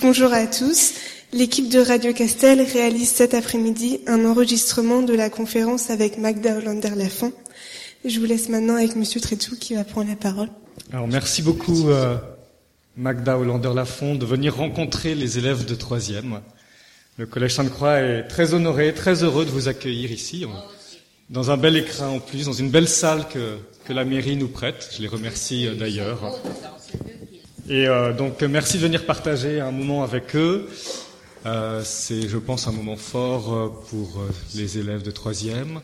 Bonjour à tous. L'équipe de Radio Castel réalise cet après-midi un enregistrement de la conférence avec Magda Hollander-Lafont. Je vous laisse maintenant avec Monsieur Trétou qui va prendre la parole. Alors merci beaucoup euh, Magda Hollander-Lafont de venir rencontrer les élèves de troisième. Le Collège Sainte-Croix est très honoré, très heureux de vous accueillir ici, dans un bel écran en plus, dans une belle salle que, la mairie nous prête. Je les remercie euh, d'ailleurs. Et euh, donc merci de venir partager un moment avec eux. Euh, c'est, je pense, un moment fort euh, pour euh, les élèves de troisième,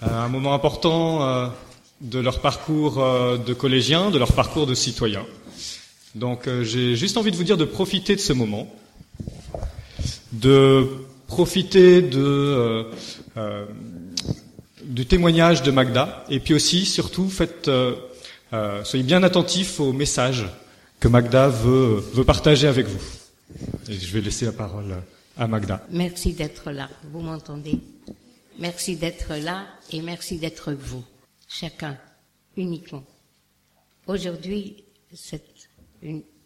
un moment important de leur parcours de collégiens, de leur parcours de citoyens. Donc j'ai juste envie de vous dire de profiter de ce moment, de profiter de du témoignage de Magda, et puis aussi, surtout, faites, soyez bien attentifs aux messages que Magda veut, veut partager avec vous. Et je vais laisser la parole à Magda. Merci d'être là. Vous m'entendez? Merci d'être là et merci d'être vous, chacun, uniquement. Aujourd'hui,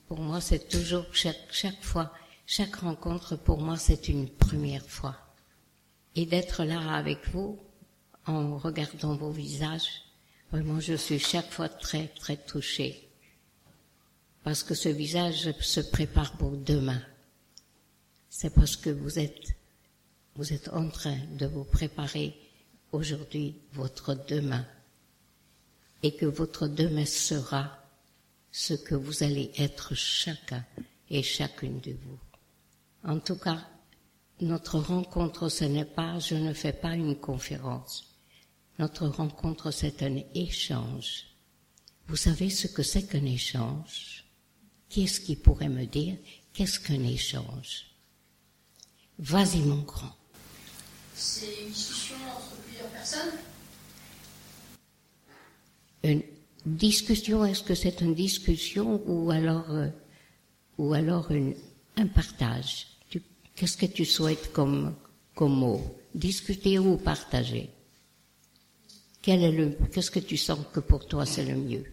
pour moi, c'est toujours chaque, chaque fois, chaque rencontre pour moi, c'est une première fois. Et d'être là avec vous, en regardant vos visages, vraiment, je suis chaque fois très, très touchée parce que ce visage se prépare pour demain. C'est parce que vous êtes, vous êtes en train de vous préparer aujourd'hui votre demain et que votre demain sera ce que vous allez être chacun et chacune de vous. En tout cas, notre rencontre, ce n'est pas, je ne fais pas une conférence. Notre rencontre, c'est un échange. Vous savez ce que c'est qu'un échange? Qu'est-ce qui pourrait me dire qu'est-ce qu'un échange? Vas-y mon grand. C'est une discussion entre plusieurs personnes? Une discussion, est-ce que c'est une discussion ou alors, euh, ou alors un partage? Qu'est-ce que tu souhaites comme, comme mot? Discuter ou partager? Quel est le, Qu'est-ce que tu sens que pour toi c'est le mieux?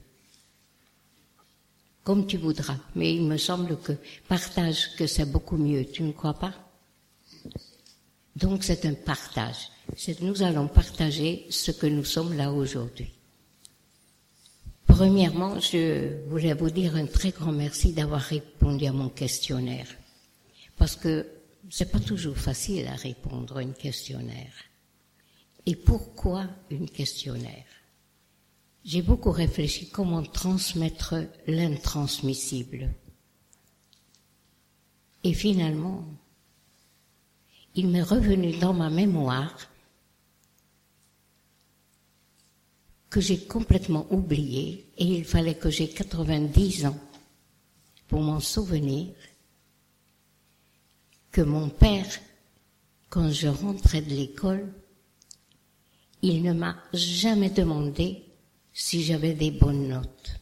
Comme tu voudras. Mais il me semble que partage, que c'est beaucoup mieux. Tu ne crois pas? Donc c'est un partage. Nous allons partager ce que nous sommes là aujourd'hui. Premièrement, je voulais vous dire un très grand merci d'avoir répondu à mon questionnaire. Parce que c'est pas toujours facile à répondre à un questionnaire. Et pourquoi une questionnaire? J'ai beaucoup réfléchi comment transmettre l'intransmissible. Et finalement, il m'est revenu dans ma mémoire que j'ai complètement oublié et il fallait que j'ai 90 ans pour m'en souvenir que mon père, quand je rentrais de l'école, il ne m'a jamais demandé si j'avais des bonnes notes.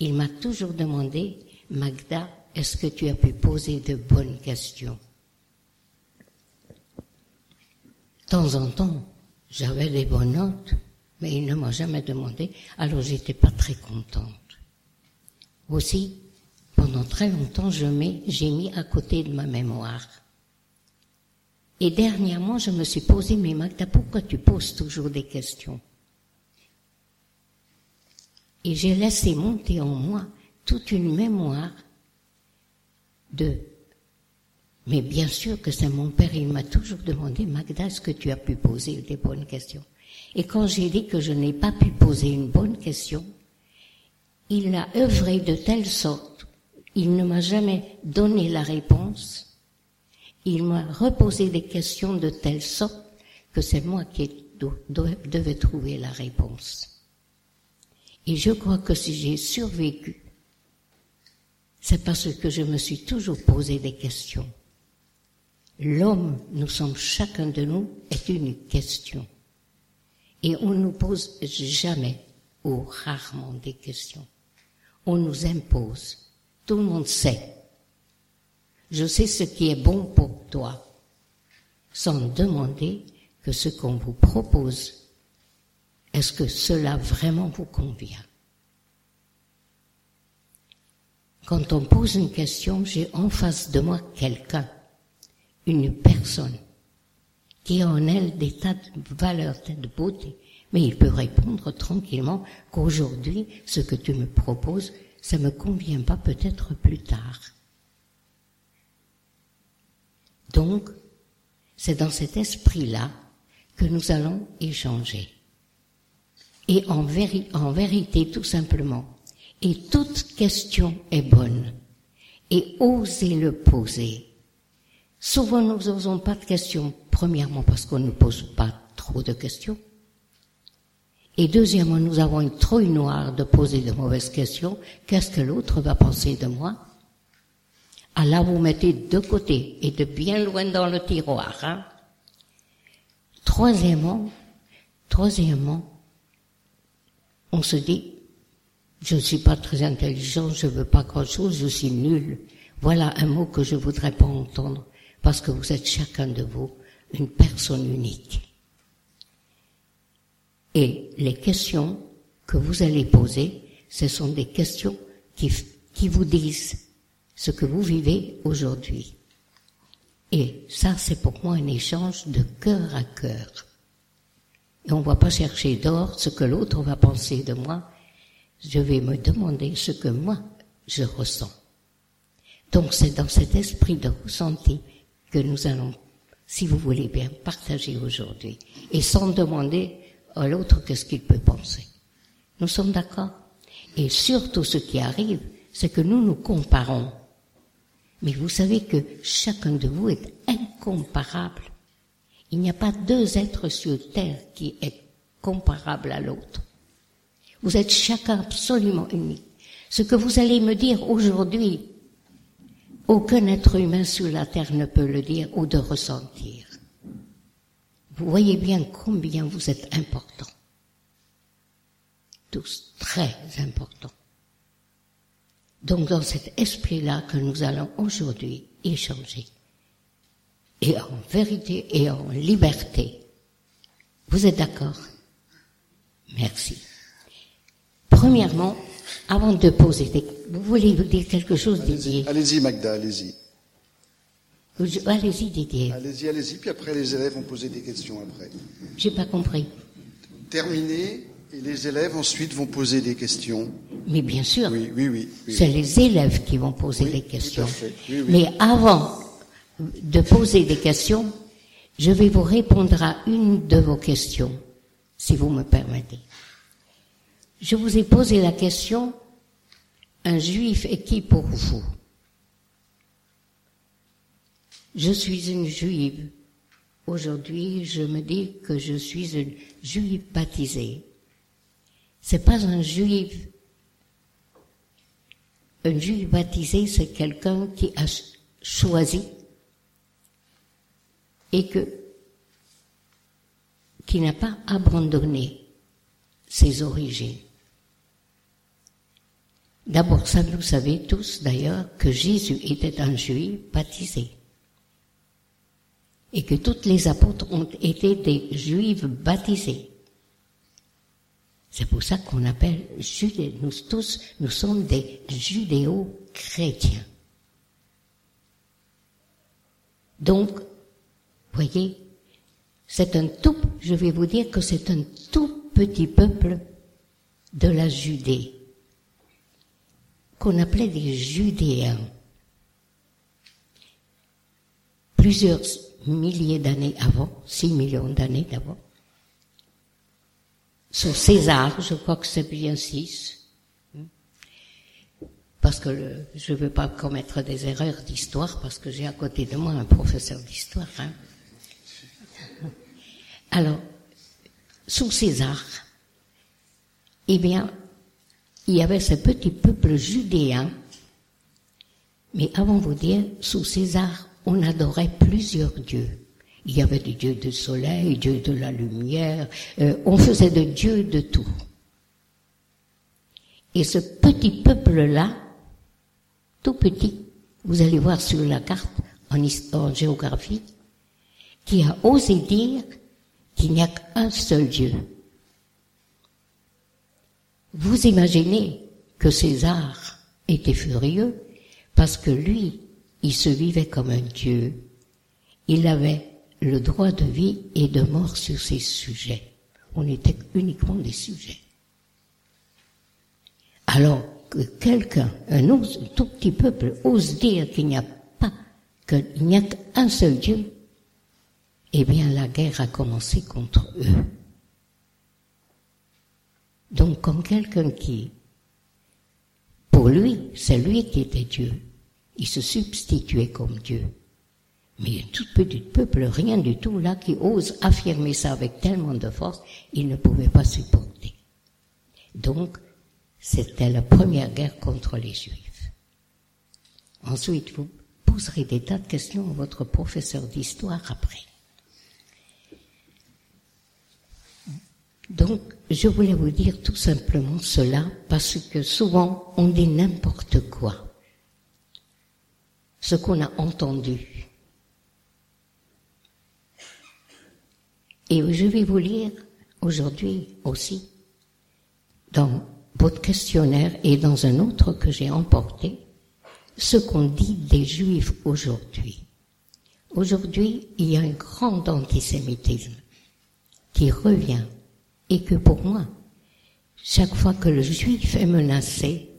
Il m'a toujours demandé, Magda, est-ce que tu as pu poser de bonnes questions? De temps en temps, j'avais des bonnes notes, mais il ne m'a jamais demandé, alors j'étais pas très contente. Aussi, pendant très longtemps, j'ai mis à côté de ma mémoire. Et dernièrement, je me suis posé, mais Magda, pourquoi tu poses toujours des questions? Et j'ai laissé monter en moi toute une mémoire de... Mais bien sûr que c'est mon père, il m'a toujours demandé, Magda, est-ce que tu as pu poser des bonnes questions? Et quand j'ai dit que je n'ai pas pu poser une bonne question, il a œuvré de telle sorte, il ne m'a jamais donné la réponse, il m'a reposé des questions de telle sorte que c'est moi qui devais trouver la réponse. Et je crois que si j'ai survécu, c'est parce que je me suis toujours posé des questions. L'homme, nous sommes chacun de nous, est une question. Et on nous pose jamais ou rarement des questions. On nous impose. Tout le monde sait. Je sais ce qui est bon pour toi, sans demander que ce qu'on vous propose est-ce que cela vraiment vous convient? Quand on pose une question, j'ai en face de moi quelqu'un, une personne, qui a en elle des tas de valeurs, des tas de beauté. Mais il peut répondre tranquillement qu'aujourd'hui, ce que tu me proposes, ça me convient pas peut-être plus tard. Donc, c'est dans cet esprit-là que nous allons échanger. Et en, vérité, tout simplement, et toute question est bonne. Et osez le poser. Souvent, nous n'osons pas de questions. Premièrement, parce qu'on ne pose pas trop de questions. Et deuxièmement, nous avons une trouille noire de poser de mauvaises questions. Qu'est-ce que l'autre va penser de moi? Ah vous mettez de côté et de bien loin dans le tiroir. Hein troisièmement, troisièmement, on se dit, je ne suis pas très intelligent, je ne veux pas grand-chose, je suis nul. Voilà un mot que je voudrais pas entendre, parce que vous êtes chacun de vous une personne unique. Et les questions que vous allez poser, ce sont des questions qui, qui vous disent ce que vous vivez aujourd'hui. Et ça, c'est pour moi un échange de cœur à cœur. Et on ne va pas chercher d'or ce que l'autre va penser de moi. Je vais me demander ce que moi, je ressens. Donc c'est dans cet esprit de ressenti que nous allons, si vous voulez bien, partager aujourd'hui. Et sans demander à l'autre qu'est-ce qu'il peut penser. Nous sommes d'accord? Et surtout ce qui arrive, c'est que nous nous comparons. Mais vous savez que chacun de vous est incomparable. Il n'y a pas deux êtres sur Terre qui est comparable à l'autre. Vous êtes chacun absolument unique. Ce que vous allez me dire aujourd'hui, aucun être humain sur la Terre ne peut le dire ou de ressentir. Vous voyez bien combien vous êtes importants. Tous très importants. Donc dans cet esprit-là que nous allons aujourd'hui échanger, et en vérité et en liberté. Vous êtes d'accord? Merci. Premièrement, avant de poser des... Vous voulez vous dire quelque chose, Didier? Allez-y, Magda, allez-y. Allez-y, Didier. Allez-y, allez-y, puis après les élèves vont poser des questions après. J'ai pas compris. Terminé, et les élèves ensuite vont poser des questions. Mais bien sûr. Oui, oui, oui. oui. C'est les élèves qui vont poser Oui, les tout à questions. fait. Oui. Mais avant de poser des questions, je vais vous répondre à une de vos questions, si vous me permettez. Je vous ai posé la question, un juif est qui pour vous? Je suis une juive. Aujourd'hui, je me dis que je suis une juive baptisée. C'est pas un juif. Un juif baptisé, c'est quelqu'un qui a ch- choisi et que, qui n'a pas abandonné ses origines. D'abord, ça, vous savez tous d'ailleurs que Jésus était un juif baptisé et que tous les apôtres ont été des juifs baptisés. C'est pour ça qu'on appelle judé. Nous tous, nous sommes des judéo-chrétiens. Donc, voyez, c'est un tout, je vais vous dire que c'est un tout petit peuple de la Judée, qu'on appelait des Judéens. Plusieurs milliers d'années avant, six millions d'années d'avant, sous César, je crois que c'est bien six, parce que je ne veux pas commettre des erreurs d'histoire, parce que j'ai à côté de moi un professeur d'histoire. hein. Alors, sous César, eh bien, il y avait ce petit peuple judéen, mais avant vous dire, sous César, on adorait plusieurs dieux. Il y avait des dieux du soleil, dieux de la lumière, euh, on faisait de dieux de tout. Et ce petit peuple-là, tout petit, vous allez voir sur la carte en, en géographie, qui a osé dire qu'il n'y a qu'un seul Dieu. Vous imaginez que César était furieux parce que lui, il se vivait comme un Dieu. Il avait le droit de vie et de mort sur ses sujets. On était uniquement des sujets. Alors que quelqu'un, un tout petit peuple, ose dire qu'il n'y a pas, qu'il n'y a qu'un seul Dieu, eh bien la guerre a commencé contre eux. Donc quand quelqu'un qui, pour lui, c'est lui qui était Dieu, il se substituait comme Dieu. Mais un tout petit peuple, rien du tout là, qui ose affirmer ça avec tellement de force, il ne pouvait pas supporter. Donc, c'était la première guerre contre les Juifs. Ensuite, vous poserez des tas de questions à votre professeur d'histoire après. Donc, je voulais vous dire tout simplement cela parce que souvent on dit n'importe quoi. Ce qu'on a entendu. Et je vais vous lire aujourd'hui aussi dans votre questionnaire et dans un autre que j'ai emporté, ce qu'on dit des juifs aujourd'hui. Aujourd'hui, il y a un grand antisémitisme qui revient et que pour moi, chaque fois que le juif est menacé,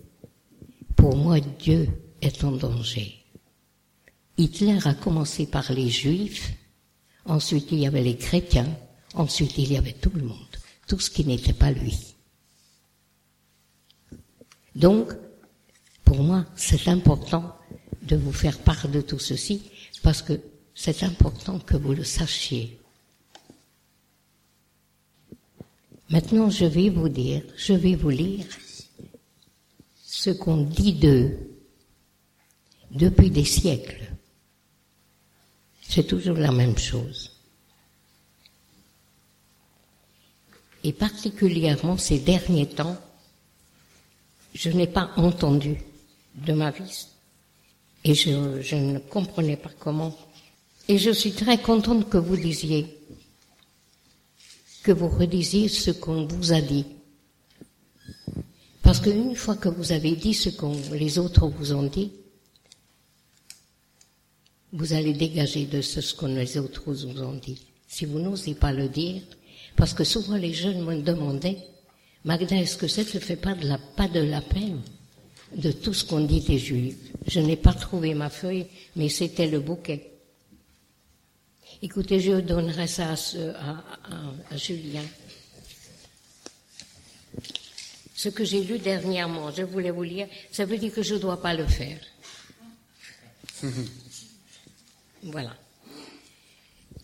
pour moi, Dieu est en danger. Hitler a commencé par les juifs, ensuite il y avait les chrétiens, ensuite il y avait tout le monde, tout ce qui n'était pas lui. Donc, pour moi, c'est important de vous faire part de tout ceci parce que c'est important que vous le sachiez. Maintenant, je vais vous dire, je vais vous lire ce qu'on dit d'eux depuis des siècles. C'est toujours la même chose. Et particulièrement ces derniers temps, je n'ai pas entendu de ma vie et je, je, ne comprenais pas comment. Et je suis très contente que vous disiez, que vous redisiez ce qu'on vous a dit. Parce qu'une fois que vous avez dit ce que les autres vous ont dit, vous allez dégager de ce, ce que les autres vous ont dit. Si vous n'osez pas le dire, parce que souvent les jeunes me demandaient, Magda, est-ce que ça ne fait pas de la, pas de la peine de tout ce qu'on dit des Juifs? Je n'ai pas trouvé ma feuille, mais c'était le bouquet. Écoutez, je donnerai ça à, Julien. Ce que j'ai lu dernièrement, je voulais vous lire, ça veut dire que je ne dois pas le faire. voilà.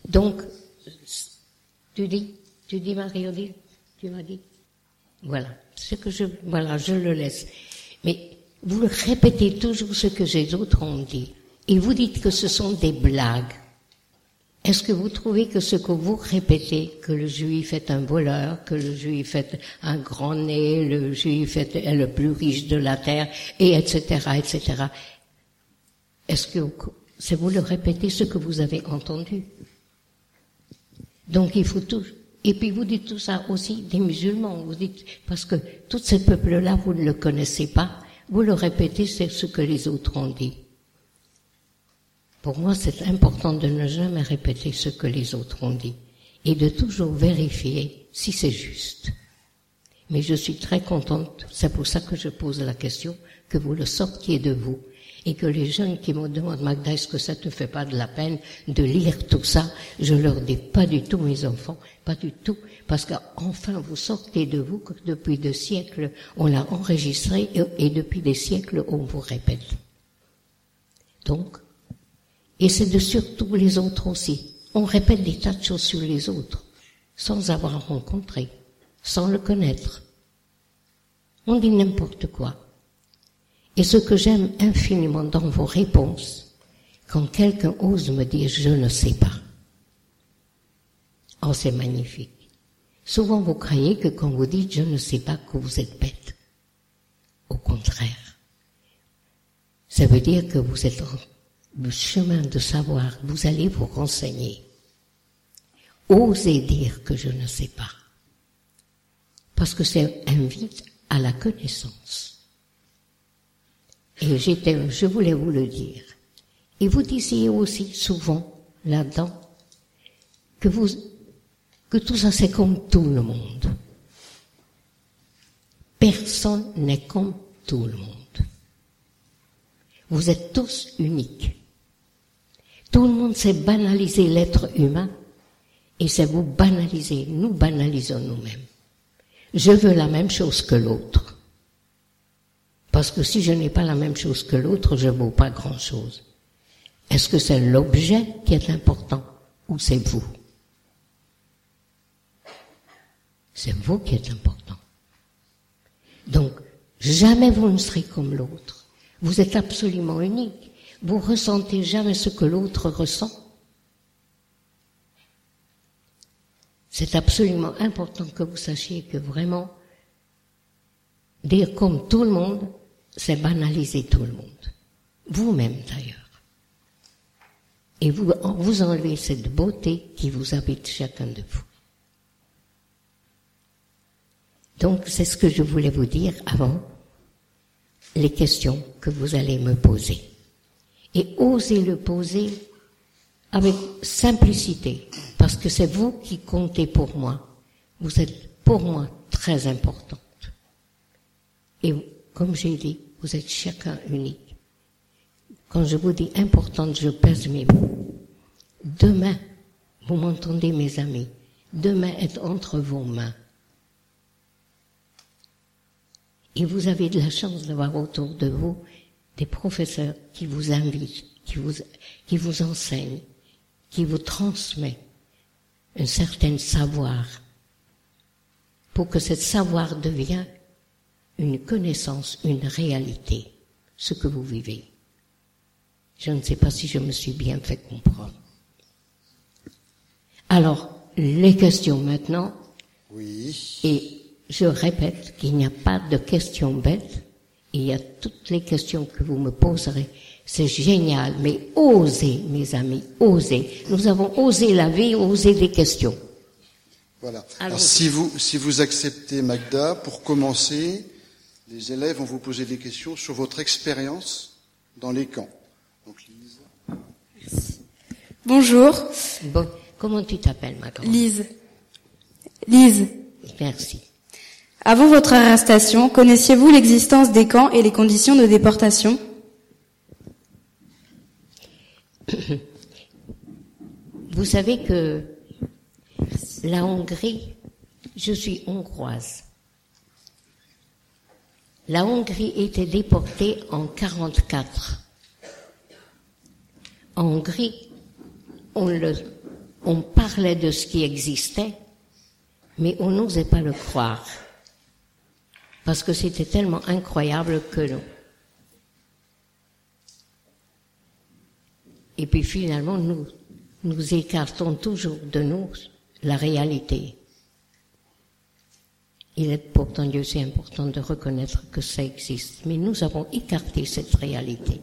Donc, tu dis, tu dis Marie-Odile, tu m'as dit? Voilà, ce que je, voilà, je le laisse. Mais vous répétez toujours ce que les autres ont dit. Et vous dites que ce sont des blagues. Est-ce que vous trouvez que ce que vous répétez, que le juif est un voleur, que le juif est un grand nez, le juif est, le plus riche de la terre, et etc., etc., est-ce que c'est vous le répétez ce que vous avez entendu? Donc il faut tout, et puis vous dites tout ça aussi des musulmans. Vous dites parce que tous ces peuples-là, vous ne le connaissez pas. Vous le répétez, c'est ce que les autres ont dit. Pour moi, c'est important de ne jamais répéter ce que les autres ont dit et de toujours vérifier si c'est juste. Mais je suis très contente, c'est pour ça que je pose la question, que vous le sortiez de vous et que les jeunes qui me demandent, Magda, est-ce que ça te fait pas de la peine de lire tout ça? Je leur dis pas du tout, mes enfants, pas du tout, parce qu'enfin vous sortez de vous que depuis des siècles on l'a enregistré et, depuis des siècles on vous répète. Donc, et c'est de surtout les autres aussi. On répète des tas de choses sur les autres, sans avoir rencontré, sans le connaître. On dit n'importe quoi. Et ce que j'aime infiniment dans vos réponses, quand quelqu'un ose me dire je ne sais pas. Oh, c'est magnifique. Souvent vous croyez que quand vous dites je ne sais pas que vous êtes bête. Au contraire. Ça veut dire que vous êtes le chemin de savoir, vous allez vous renseigner. Osez dire que je ne sais pas. Parce que c'est invite à la connaissance. Et j'étais, je voulais vous le dire. Et vous disiez aussi souvent là-dedans que vous, que tout ça c'est comme tout le monde. Personne n'est comme tout le monde. Vous êtes tous uniques. Tout le monde sait banaliser l'être humain et c'est vous banaliser, nous banalisons nous-mêmes. Je veux la même chose que l'autre. Parce que si je n'ai pas la même chose que l'autre, je ne vaux pas grand-chose. Est-ce que c'est l'objet qui est important ou c'est vous? C'est vous qui êtes important. Donc, jamais vous ne serez comme l'autre. Vous êtes absolument unique. Vous ressentez jamais ce que l'autre ressent. C'est absolument important que vous sachiez que vraiment, dire comme tout le monde, c'est banaliser tout le monde. Vous-même d'ailleurs. Et vous, vous enlevez cette beauté qui vous habite chacun de vous. Donc c'est ce que je voulais vous dire avant les questions que vous allez me poser. Et osez le poser avec simplicité, parce que c'est vous qui comptez pour moi. Vous êtes pour moi très importante. Et comme j'ai dit, vous êtes chacun unique. Quand je vous dis importante, je pèse mes mots. Demain, vous m'entendez mes amis, demain est entre vos mains. Et vous avez de la chance d'avoir autour de vous des professeurs qui vous invitent, qui vous, qui vous enseignent, qui vous transmettent un certain savoir pour que ce savoir devienne une connaissance, une réalité, ce que vous vivez. Je ne sais pas si je me suis bien fait comprendre. Alors, les questions maintenant. Oui. Et je répète qu'il n'y a pas de questions bêtes. Il y a toutes les questions que vous me poserez. C'est génial, mais osez, mes amis, osez. Nous avons osé la vie, osé des questions. Voilà. Alors, si vous, si vous acceptez Magda, pour commencer, les élèves vont vous poser des questions sur votre expérience dans les camps. Donc, Lise. Merci. Bonjour. Bon, comment tu t'appelles, ma grande? Lise. Lise. Merci. Avant votre arrestation, connaissiez-vous l'existence des camps et les conditions de déportation? Vous savez que la Hongrie, je suis hongroise. La Hongrie était déportée en 44. En Hongrie, on, on parlait de ce qui existait, mais on n'osait pas le croire. Parce que c'était tellement incroyable que non. Et puis finalement, nous, nous écartons toujours de nous la réalité. Il est pourtant Dieu, c'est important de reconnaître que ça existe. Mais nous avons écarté cette réalité.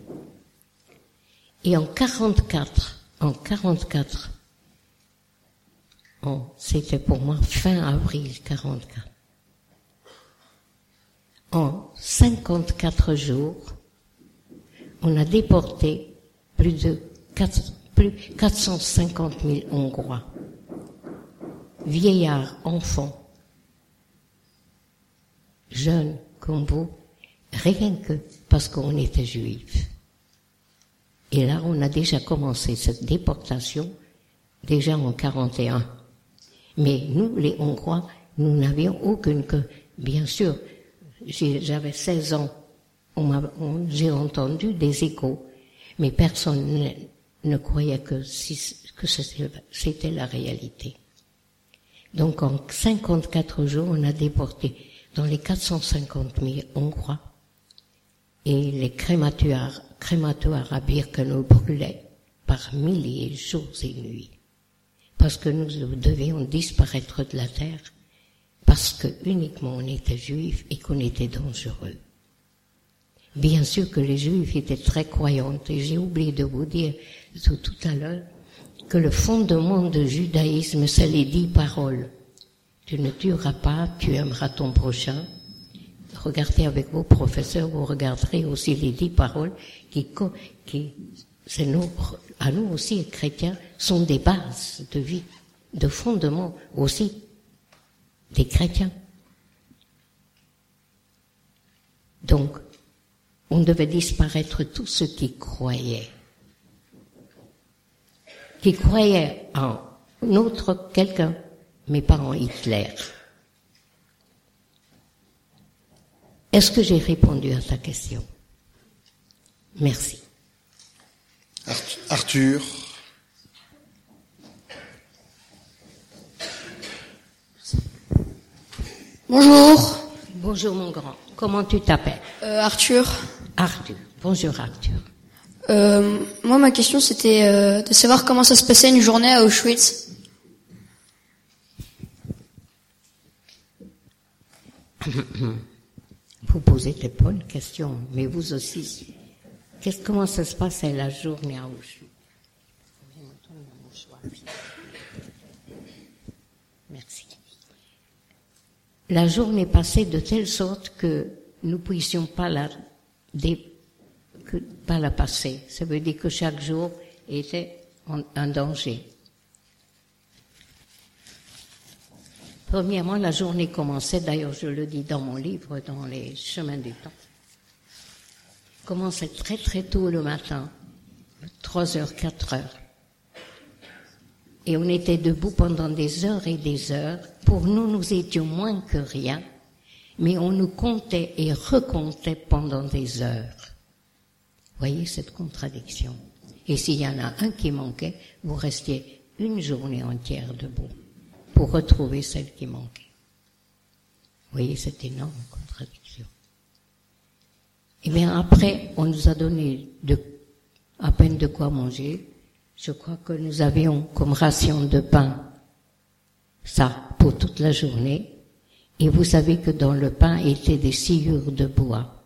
Et en 44, en 44, oh, c'était pour moi fin avril 44. En 54 jours, on a déporté plus de 4, plus 450 000 Hongrois, vieillards, enfants, jeunes comme vous, rien que parce qu'on était juifs. Et là, on a déjà commencé cette déportation, déjà en 41. Mais nous, les Hongrois, nous n'avions aucune que, bien sûr, j'avais 16 ans, j'ai entendu des échos, mais personne ne, croyait que c'était la réalité. Donc en 54 jours, on a déporté dans les 450 000 Hongrois et les crématoires, crématoires à Birkenau brûlaient par milliers, jours et nuits. Parce que nous devions disparaître de la terre, parce que uniquement on était juifs et qu'on était dangereux. Bien sûr que les juifs étaient très croyants, et j'ai oublié de vous dire tout, tout à l'heure que le fondement du judaïsme, c'est les dix paroles. Tu ne tueras pas, tu aimeras ton prochain, regardez avec vos professeurs, vous regarderez aussi les dix paroles qui, qui c'est nous, à nous aussi, chrétiens, sont des bases de vie, de fondement aussi des chrétiens. Donc, on devait disparaître tous ceux qui croyaient, qui croyaient en autre quelqu'un, mais pas en Hitler. Est-ce que j'ai répondu à ta question? Merci. Arthur. Bonjour. Bonjour mon grand. Comment tu t'appelles euh, Arthur. Arthur. Bonjour Arthur. Euh, moi ma question c'était euh, de savoir comment ça se passait une journée à Auschwitz. Vous posez des bonnes questions, mais vous aussi. Qu'est-ce, comment ça se passe à la journée à Auschwitz Merci. La journée passait de telle sorte que nous puissions pas la, que, pas la passer. Ça veut dire que chaque jour était un danger. Premièrement, la journée commençait, d'ailleurs je le dis dans mon livre, dans les chemins du temps, commençait très très tôt le matin, 3 heures, 4 heures. Et on était debout pendant des heures et des heures. Pour nous, nous étions moins que rien, mais on nous comptait et recomptait pendant des heures. Voyez cette contradiction? Et s'il y en a un qui manquait, vous restiez une journée entière debout pour retrouver celle qui manquait. Voyez cette énorme contradiction. Et eh bien après, on nous a donné de, à peine de quoi manger. Je crois que nous avions comme ration de pain ça toute la journée. Et vous savez que dans le pain étaient des sciures de bois.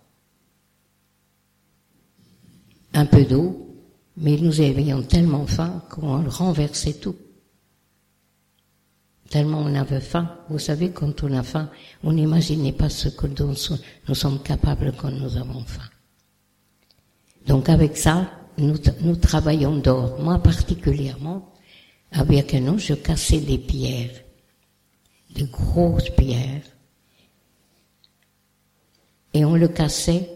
Un peu d'eau, mais nous avions tellement faim qu'on renversait tout tellement on avait faim. Vous savez, quand on a faim, on n'imaginait pas ce que nous sommes capables quand nous avons faim. Donc avec ça, nous, travaillons d'or. Moi particulièrement, avec un je cassais des pierres, de grosses pierres, et on le cassait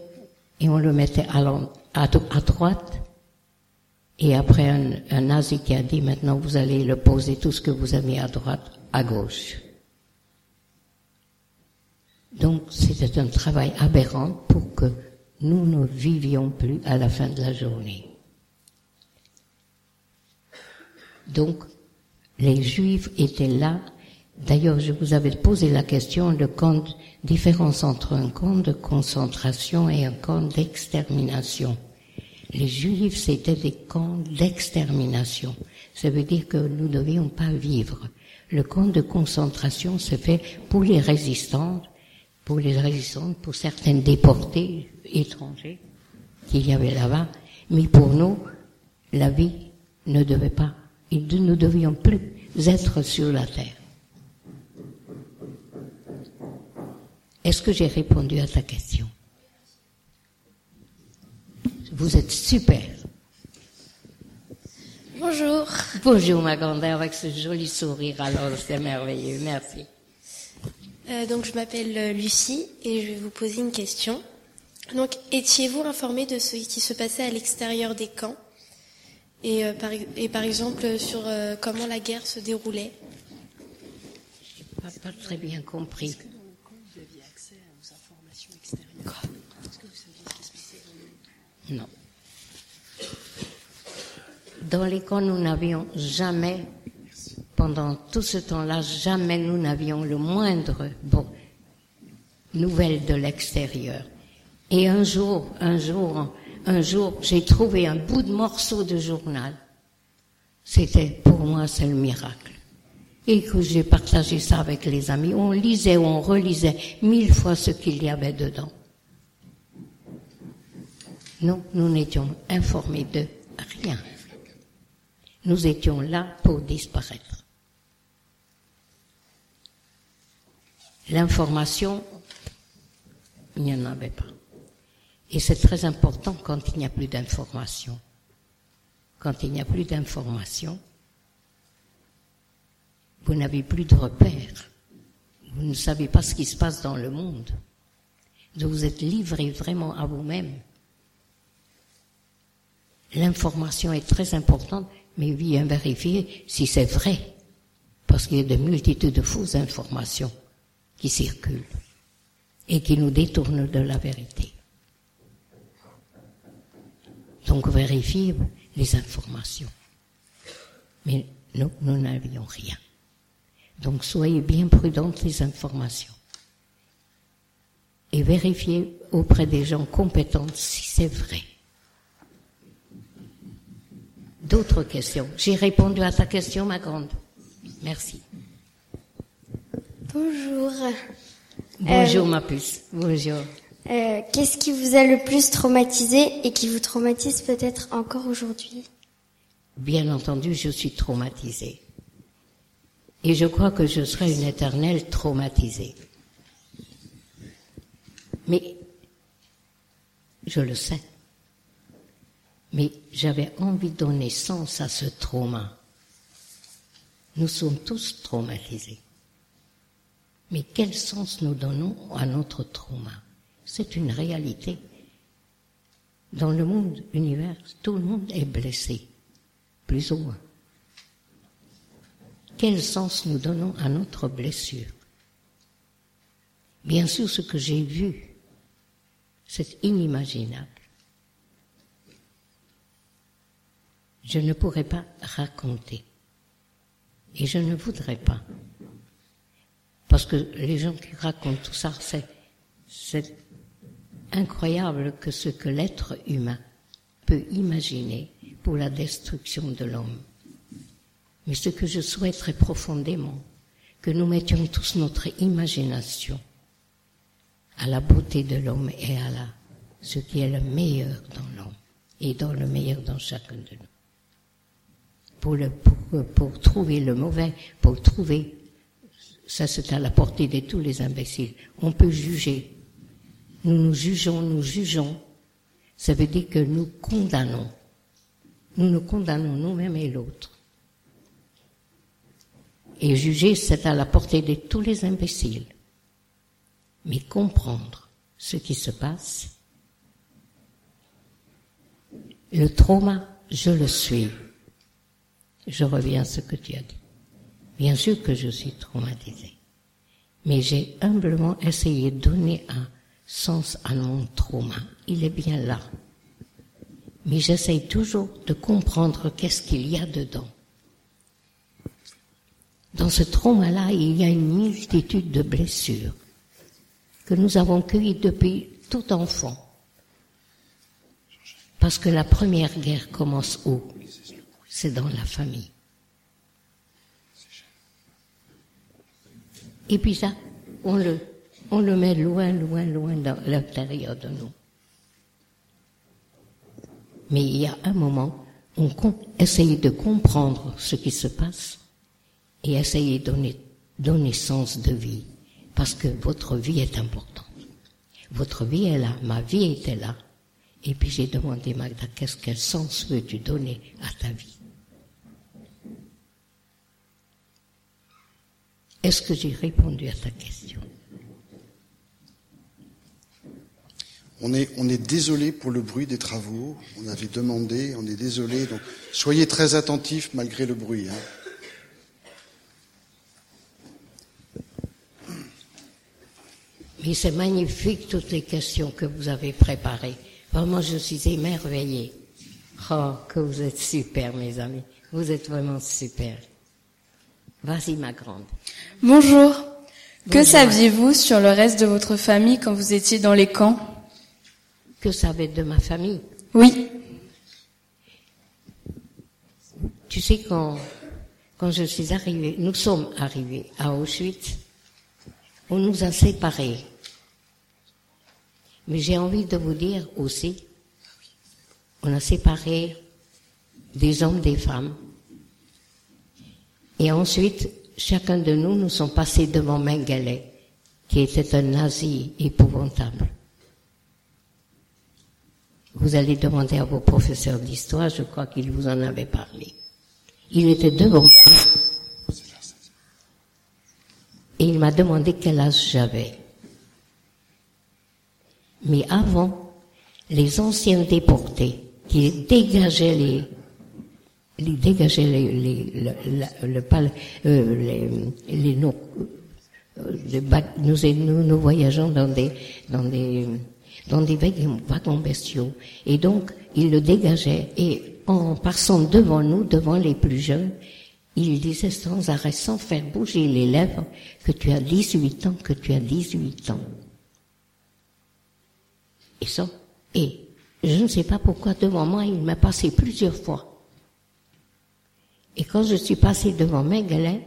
et on le mettait à, droite. Et après, un, un nazi qui a dit, maintenant vous allez le poser tout ce que vous avez à droite à gauche. Donc c'était un travail aberrant pour que nous ne vivions plus à la fin de la journée. Donc les Juifs étaient là. D'ailleurs, je vous avais posé la question de différence entre un camp de concentration et un camp d'extermination. Les Juifs, c'était des camps d'extermination. Ça veut dire que nous ne devions pas vivre. Le camp de concentration se fait pour les résistants, pour les résistantes, pour certaines déportés étrangers qu'il y avait là-bas, mais pour nous, la vie ne devait pas, nous ne devions plus être sur la terre. Est-ce que j'ai répondu à ta question? Vous êtes super. Bonjour. Bonjour ma grand-mère avec ce joli sourire, alors c'est merveilleux, merci. Euh, donc je m'appelle euh, Lucie et je vais vous poser une question. Donc étiez-vous informé de ce qui se passait à l'extérieur des camps? Et, euh, par, et par exemple sur comment la guerre se déroulait? Je n'ai pas très bien compris. Non dans les camps, nous n'avions jamais, pendant tout ce temps-là, jamais nous n'avions le moindre bon, nouvelle de l'extérieur. Et un jour, un jour, un jour, j'ai trouvé un bout de morceau de journal. C'était, pour moi, c'est le miracle. Et que j'ai partagé ça avec les amis. On lisait, on relisait mille fois ce qu'il y avait dedans. Nous, nous n'étions informés de rien. Nous étions là pour disparaître. L'information il n'y en avait pas. Et c'est très important quand il n'y a plus d'informations. Quand il n'y a plus d'informations, vous n'avez plus de repères. Vous ne savez pas ce qui se passe dans le monde. Vous êtes livré vraiment à vous-même. L'information est très importante, mais bien vérifier si c'est vrai. Parce qu'il y a de multitudes de fausses informations qui circulent et qui nous détournent de la vérité. Donc vérifiez les informations. Mais nous, nous n'avions rien. Donc soyez bien prudents les informations. Et vérifiez auprès des gens compétents si c'est vrai. D'autres questions J'ai répondu à ta question, ma grande. Merci. Bonjour. Bonjour, euh, ma puce. Bonjour. Euh, qu'est-ce qui vous a le plus traumatisé et qui vous traumatise peut-être encore aujourd'hui? Bien entendu, je suis traumatisée. Et je crois que je serai une éternelle traumatisée. Mais je le sais. Mais j'avais envie de donner sens à ce trauma. Nous sommes tous traumatisés. Mais quel sens nous donnons à notre trauma? C'est une réalité. Dans le monde univers, tout le monde est blessé, plus ou moins. Quel sens nous donnons à notre blessure? Bien sûr, ce que j'ai vu, c'est inimaginable. Je ne pourrais pas raconter. Et je ne voudrais pas. Parce que les gens qui racontent tout ça, c'est, incroyable que ce que l'être humain peut imaginer pour la destruction de l'homme. Mais ce que je souhaiterais profondément, que nous mettions tous notre imagination à la beauté de l'homme et à ce qui est le meilleur dans l'homme et dans le meilleur dans chacun de nous. Pour, pour trouver le mauvais, pour trouver, ça c'est à la portée de tous les imbéciles. On peut juger. Nous nous jugeons, nous jugeons. Ça veut dire que nous condamnons. Nous nous condamnons nous-mêmes et l'autre. Et juger, c'est à la portée de tous les imbéciles mais comprendre ce qui se passe. Le trauma, je le suis. Je reviens à ce que tu as dit. Bien sûr que je suis traumatisée, mais j'ai humblement essayé de donner un sens à mon trauma. Il est bien là. Mais j'essaye toujours de comprendre qu'est-ce qu'il y a dedans. Dans ce trauma-là, il y a une multitude de blessures que nous avons cueilli depuis tout enfant. Parce que la première guerre commence où? C'est dans la famille. Et puis ça, on le, on le met loin, loin, loin dans l'intérieur de nous. Mais il y a un moment, on essaye de comprendre ce qui se passe et essayer de donner, donner sens de vie parce que votre vie est importante. Votre vie est là, ma vie était là. Et puis j'ai demandé, Magda, qu'est-ce quel sens veux-tu donner à ta vie? Est-ce que j'ai répondu à ta question? On est, on est désolé pour le bruit des travaux. On avait demandé, on est désolé. Donc, soyez très attentifs malgré le bruit. Hein. Et c'est magnifique toutes les questions que vous avez préparées. Vraiment, je suis émerveillée. Oh, que vous êtes super, mes amis. Vous êtes vraiment super. Vas-y, ma grande. Bonjour. Que saviez-vous sur le reste de votre famille quand vous étiez dans les camps? Que savez de ma famille? Oui. Tu sais, quand, quand je suis arrivée, nous sommes arrivés à Auschwitz, on nous a séparés. Mais j'ai envie de vous dire aussi, on a séparé des hommes des femmes. Et ensuite, chacun de nous nous sommes passés devant Mengele, qui était un nazi épouvantable. Vous allez demander à vos professeurs d'histoire, je crois qu'ils vous en avaient parlé. Il était devant moi et il m'a demandé quel âge j'avais. Mais avant, les anciens déportés qui dégageaient les, les dégageaient les, les, le, le, euh, les, les, nos, nous, nous, nous voyageons dans des, dans des, dans des wagons bestiaux. Et donc, il le dégageait et en passant devant nous, devant les plus jeunes, il disait sans arrêt, sans faire bouger les lèvres, que tu as 18 ans, que tu as 18 ans. Et ça, et je ne sais pas pourquoi devant moi, il m'a passé plusieurs fois. Et quand je suis passé devant Mengele,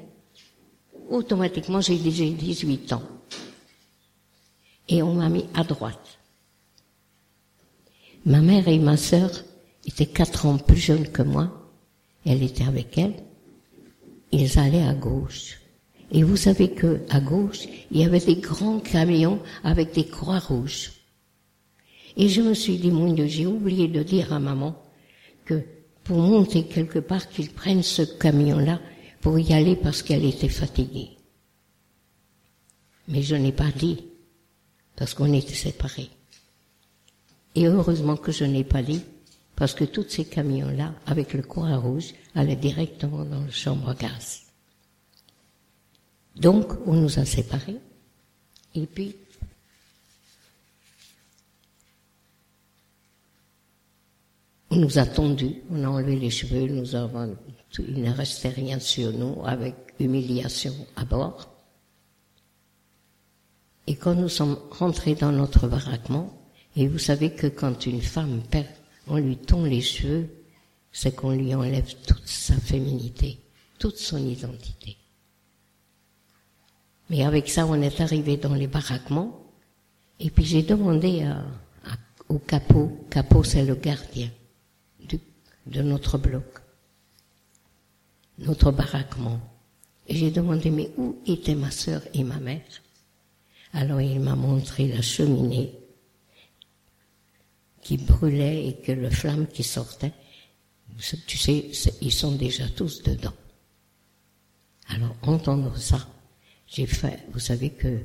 automatiquement j'ai 18 ans. Et on m'a mis à droite. Ma mère et ma sœur étaient quatre ans plus jeunes que moi. Elle était avec elle. Ils allaient à gauche. Et vous savez que à gauche, il y avait des grands camions avec des croix rouges. Et je me suis dit, mon Dieu, j'ai oublié de dire à maman que pour monter quelque part, qu'ils prennent ce camion-là pour y aller parce qu'elle était fatiguée. Mais je n'ai pas dit, parce qu'on était séparés. Et heureusement que je n'ai pas dit, parce que tous ces camions-là, avec le croix rouge, allaient directement dans la chambre à gaz. Donc, on nous a séparés. Et puis, on nous a tondus, on a enlevé les cheveux, nous avons, il ne restait rien sur nous, avec humiliation à bord. Et quand nous sommes rentrés dans notre baraquement, et vous savez que quand une femme perd, on lui tond les cheveux, c'est qu'on lui enlève toute sa féminité, toute son identité. Mais avec ça, on est arrivé dans les baraquements, et puis j'ai demandé à, au capot, capot c'est le gardien de notre bloc, notre baraquement. Et j'ai demandé, mais où étaient ma sœur et ma mère? Alors il m'a montré la cheminée qui brûlait et que le flamme qui sortait, tu sais, ils sont déjà tous dedans. Alors, entendre ça, j'ai fait, vous savez que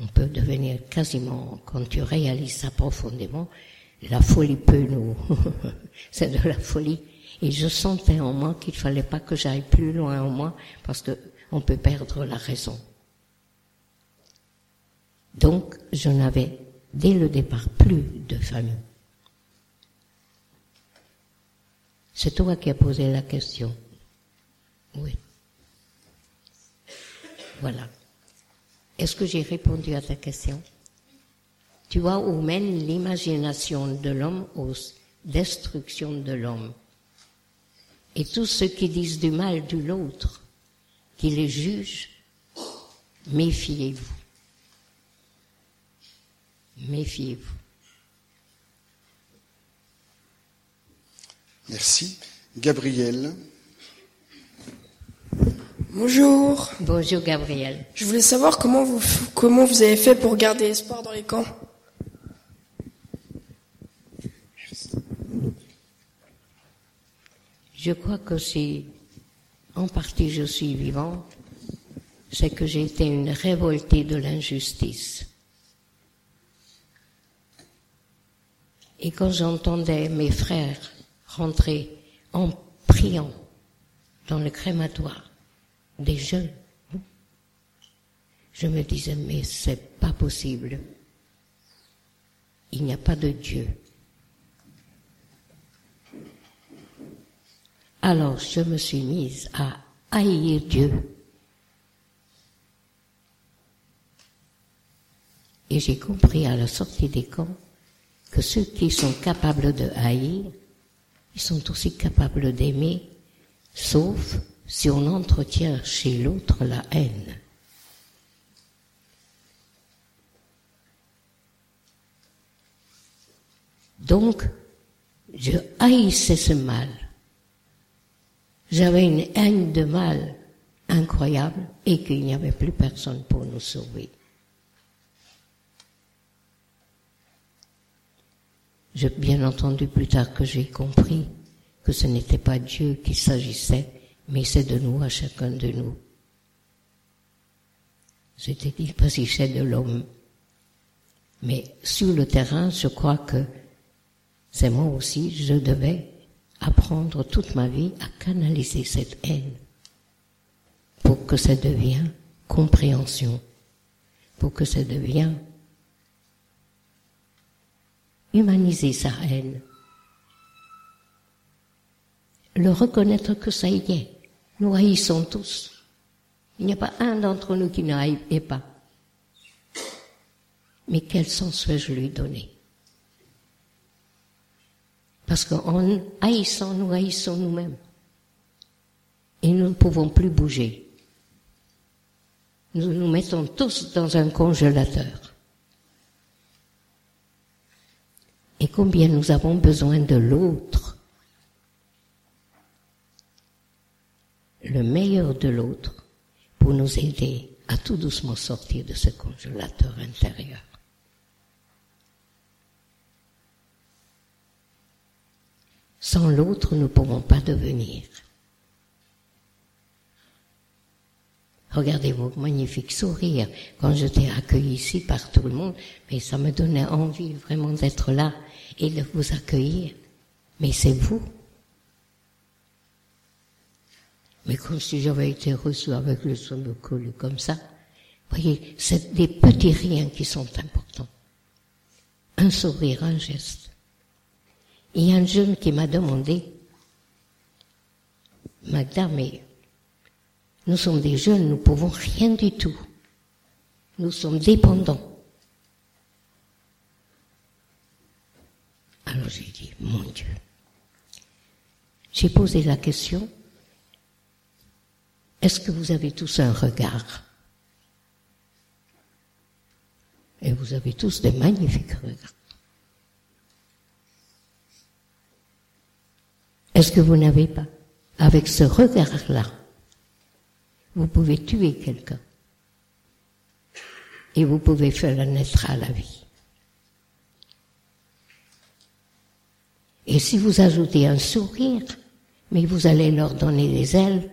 on peut devenir quasiment, quand tu réalises ça profondément, la folie peut nous, c'est de la folie. Et je sentais en moi qu'il fallait pas que j'aille plus loin en moi parce que on peut perdre la raison. Donc, je n'avais dès le départ plus de famille. C'est toi qui as posé la question. Oui. Voilà. Est-ce que j'ai répondu à ta question? Tu vois où mène l'imagination de l'homme aux destructions de l'homme. Et tous ceux qui disent du mal de l'autre, qui les jugent, méfiez-vous. Méfiez-vous. Merci. Gabriel. Bonjour. Bonjour Gabriel. Je voulais savoir comment vous, comment vous avez fait pour garder espoir dans les camps. Je crois que si en partie je suis vivant, c'est que j'ai été une révoltée de l'injustice. Et quand j'entendais mes frères rentrer en priant dans le crématoire des jeunes. Je me disais, mais c'est pas possible. Il n'y a pas de Dieu. Alors je me suis mise à haïr Dieu. Et j'ai compris à la sortie des camps que ceux qui sont capables de haïr ils sont aussi capables d'aimer, sauf si on entretient chez l'autre la haine. Donc, je haïssais ce mal. J'avais une haine de mal incroyable et qu'il n'y avait plus personne pour nous sauver. J'ai bien entendu plus tard que j'ai compris que ce n'était pas Dieu qu'il s'agissait, mais c'est de nous à chacun de nous. C'était il s'agissait de l'homme. Mais sur le terrain, je crois que c'est moi aussi, je devais apprendre toute ma vie à canaliser cette haine pour que ça devienne compréhension, pour que ça devienne humaniser sa haine, le reconnaître que ça y est. Nous haïssons tous. Il n'y a pas un d'entre nous qui n'haït pas. Mais quel sens vais-je lui donner? Parce qu'en haïssant, nous haïssons nous-mêmes. Et nous ne pouvons plus bouger. Nous nous mettons tous dans un congélateur. Et combien nous avons besoin de l'autre le meilleur de l'autre pour nous aider à tout doucement sortir de ce congélateur intérieur. Sans l'autre, nous ne pourrons pas devenir. Regardez vos magnifiques sourires quand je t'ai accueilli ici par tout le monde, mais ça me donnait envie vraiment d'être là et de vous accueillir. Mais c'est vous mais comme si j'avais été reçu avec le de colle comme ça. Voyez, c'est des petits riens qui sont importants. Un sourire, un geste. Il y a un jeune qui m'a demandé, Magda, mais nous sommes des jeunes, nous pouvons rien du tout. Nous sommes dépendants. Alors j'ai dit, mon Dieu. J'ai posé la question, est-ce que vous avez tous un regard? Et vous avez tous des magnifiques regards. Est-ce que vous n'avez pas Avec ce regard-là, vous pouvez tuer quelqu'un. Et vous pouvez faire naître à la vie. Et si vous ajoutez un sourire, mais vous allez leur donner des ailes,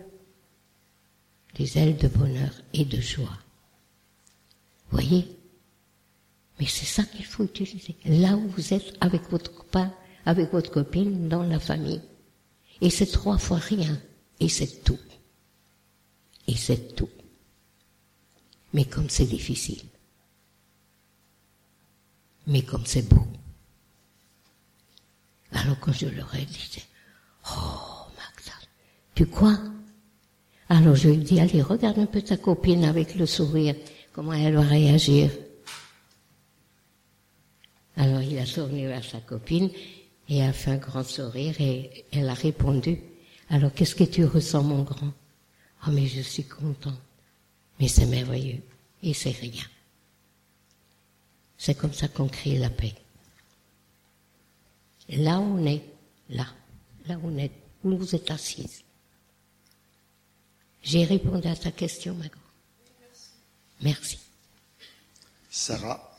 des ailes de bonheur et de joie. Voyez? Mais c'est ça qu'il faut utiliser. Là où vous êtes avec votre copain, avec votre copine, dans la famille. Et c'est trois fois rien. Et c'est tout. Et c'est tout. Mais comme c'est difficile. Mais comme c'est beau. Alors quand je leur ai dit, oh Magda, tu crois? Alors je lui dis, allez, regarde un peu ta copine avec le sourire, comment elle va réagir. Alors il a tourné vers sa copine et a fait un grand sourire et elle a répondu, alors qu'est-ce que tu ressens mon grand Ah oh, mais je suis content. Mais c'est merveilleux et c'est rien. C'est comme ça qu'on crée la paix. Là où on est, là, là où on est, où vous êtes assise. J'ai répondu à ta question, ma grande. Merci. Sarah.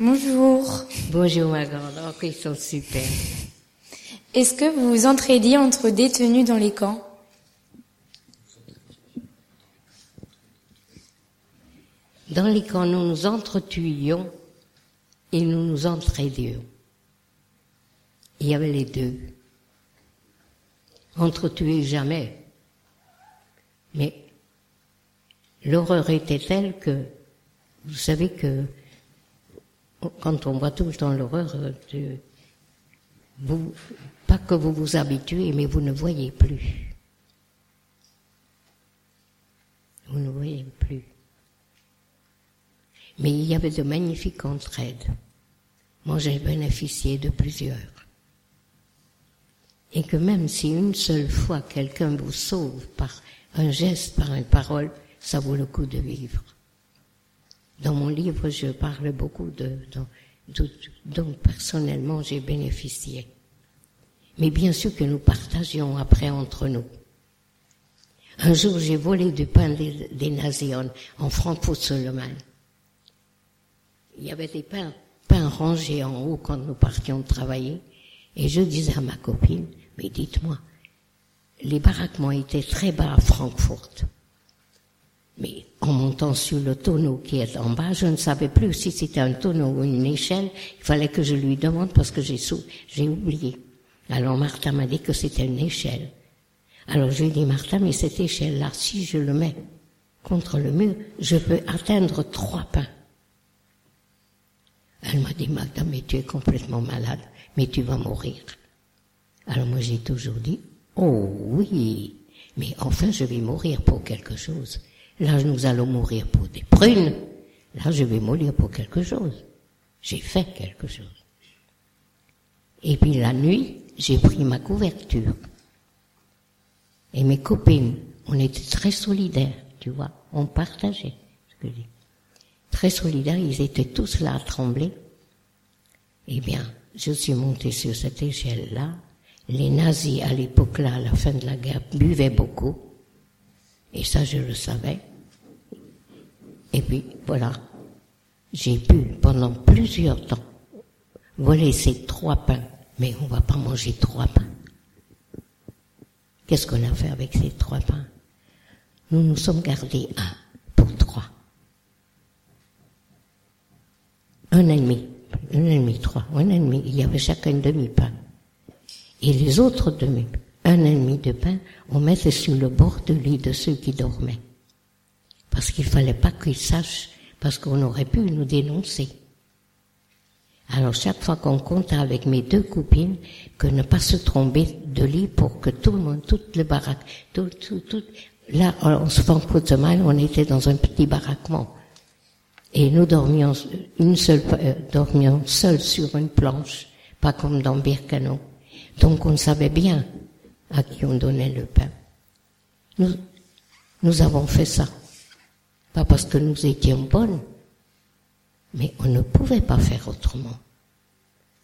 Bonjour. Bonjour, ma grande. Oh, ils sont super. Est-ce que vous vous entraidiez entre détenus dans les camps? Dans les camps, nous nous entretuions et nous nous entraidions. Il y avait les deux entretuer jamais. Mais l'horreur était telle que, vous savez que, quand on voit tout le temps l'horreur, vous, pas que vous vous habituez, mais vous ne voyez plus. Vous ne voyez plus. Mais il y avait de magnifiques entraides. Moi, j'ai bénéficié de plusieurs et que même si une seule fois quelqu'un vous sauve par un geste, par une parole, ça vaut le coup de vivre. Dans mon livre, je parle beaucoup de, dont personnellement j'ai bénéficié. Mais bien sûr que nous partagions après entre nous. Un jour, j'ai volé du pain des, nazis en, Francfort-sur-le-Main. il y avait des pains, pains rangés en haut quand nous partions travailler. Et je disais à ma copine, mais dites-moi, les baraquements étaient très bas à Francfort. Mais en montant sur le tonneau qui est en bas, je ne savais plus si c'était un tonneau ou une échelle. Il fallait que je lui demande parce que j'ai j'ai oublié. Alors Martha m'a dit que c'était une échelle. Alors je lui ai dit, Martha, mais cette échelle-là, si je le mets contre le mur, je peux atteindre trois pains. Elle m'a dit, Madame, mais tu es complètement malade, mais tu vas mourir. Alors moi j'ai toujours dit, oh oui, mais enfin je vais mourir pour quelque chose. Là nous allons mourir pour des prunes, là je vais mourir pour quelque chose. J'ai fait quelque chose. Et puis la nuit, j'ai pris ma couverture. Et mes copines, on était très solidaires, tu vois, on partageait ce que très solidaires, ils étaient tous là à trembler. Eh bien, je suis montée sur cette échelle-là. Les nazis, à l'époque-là, à la fin de la guerre, buvaient beaucoup. Et ça, je le savais. Et puis, voilà. J'ai pu, pendant plusieurs temps, voler ces trois pains. Mais on va pas manger trois pains. Qu'est-ce qu'on a fait avec ces trois pains? Nous nous sommes gardés un pour trois. un ennemi, un ennemi, trois, un ennemi. Il y avait chacun demi-pain. Et les autres demi, un ennemi de pain, on mettait sur le bord du lit de ceux qui dormaient. Parce qu'il fallait pas qu'ils sachent, parce qu'on aurait pu nous dénoncer. Alors chaque fois qu'on comptait avec mes deux copines, que ne pas se tromper de lit pour que tout le monde, toutes les baraques, tout, tout, tout, là, on se fait mal, on était dans un petit baraquement. Et nous dormions une seule, euh, dormions seuls sur une planche, pas comme dans Birkenau. Donc on savait bien à qui on donnait le pain. Nous, nous avons fait ça. Pas parce que nous étions bonnes, mais on ne pouvait pas faire autrement.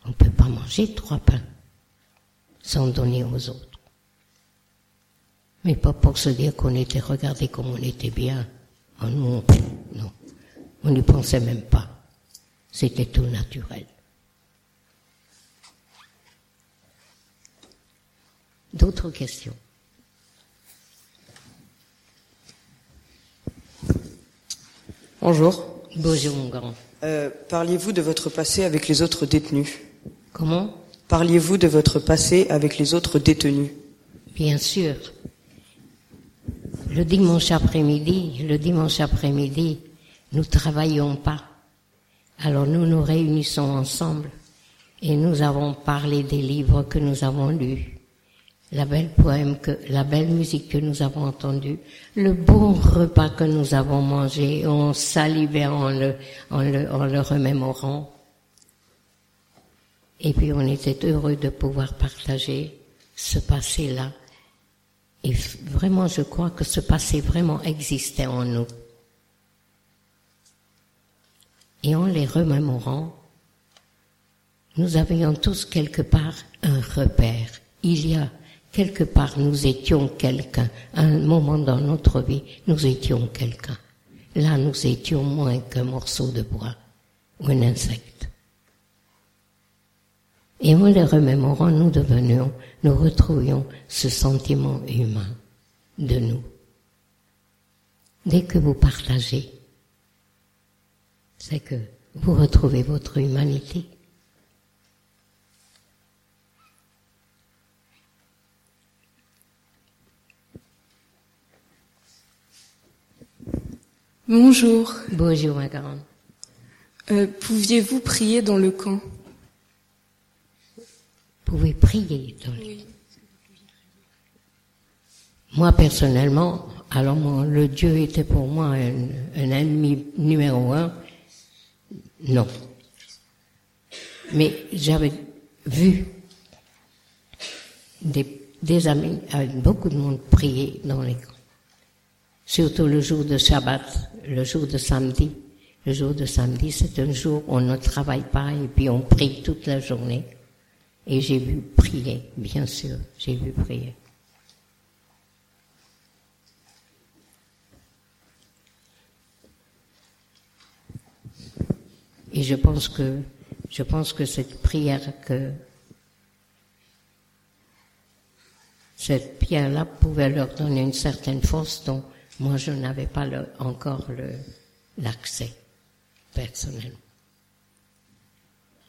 On ne peut pas manger trois pains sans donner aux autres. Mais pas pour se dire qu'on était, regardé comme on était bien. Oh non, non. On n'y pensait même pas. C'était tout naturel. D'autres questions? Bonjour. Bonjour mon grand. Euh, parliez-vous de votre passé avec les autres détenus? Comment? Parliez-vous de votre passé avec les autres détenus? Bien sûr. Le dimanche après-midi, le dimanche après-midi, nous travaillons pas. Alors nous nous réunissons ensemble et nous avons parlé des livres que nous avons lus, la belle poème que, la belle musique que nous avons entendue, le bon repas que nous avons mangé, on salivait en le, en le, en le remémorant. Et puis on était heureux de pouvoir partager ce passé-là. Et vraiment, je crois que ce passé vraiment existait en nous. et en les remémorant, nous avions tous quelque part un repère. Il y a quelque part, nous étions quelqu'un. À un moment dans notre vie, nous étions quelqu'un. Là, nous étions moins qu'un morceau de bois ou un insecte. Et en les remémorant, nous devenions, nous retrouvions ce sentiment humain de nous. Dès que vous partagez, c'est que vous retrouvez votre humanité. Bonjour. Bonjour, ma grande. Euh, pouviez-vous prier dans le camp? Pouvez prier dans le camp. Moi, personnellement, alors le Dieu était pour moi un, ennemi numéro un. Non. Mais j'avais vu des, amis, avec beaucoup de monde prier dans les camps. Surtout le jour de Shabbat, le jour de samedi. Le jour de samedi, c'est un jour où on ne travaille pas et puis on prie toute la journée. Et j'ai vu prier, bien sûr, j'ai vu prier. Et je pense que, je pense que cette prière que, cette pierre-là pouvait leur donner une certaine force dont moi je n'avais pas encore l'accès personnellement.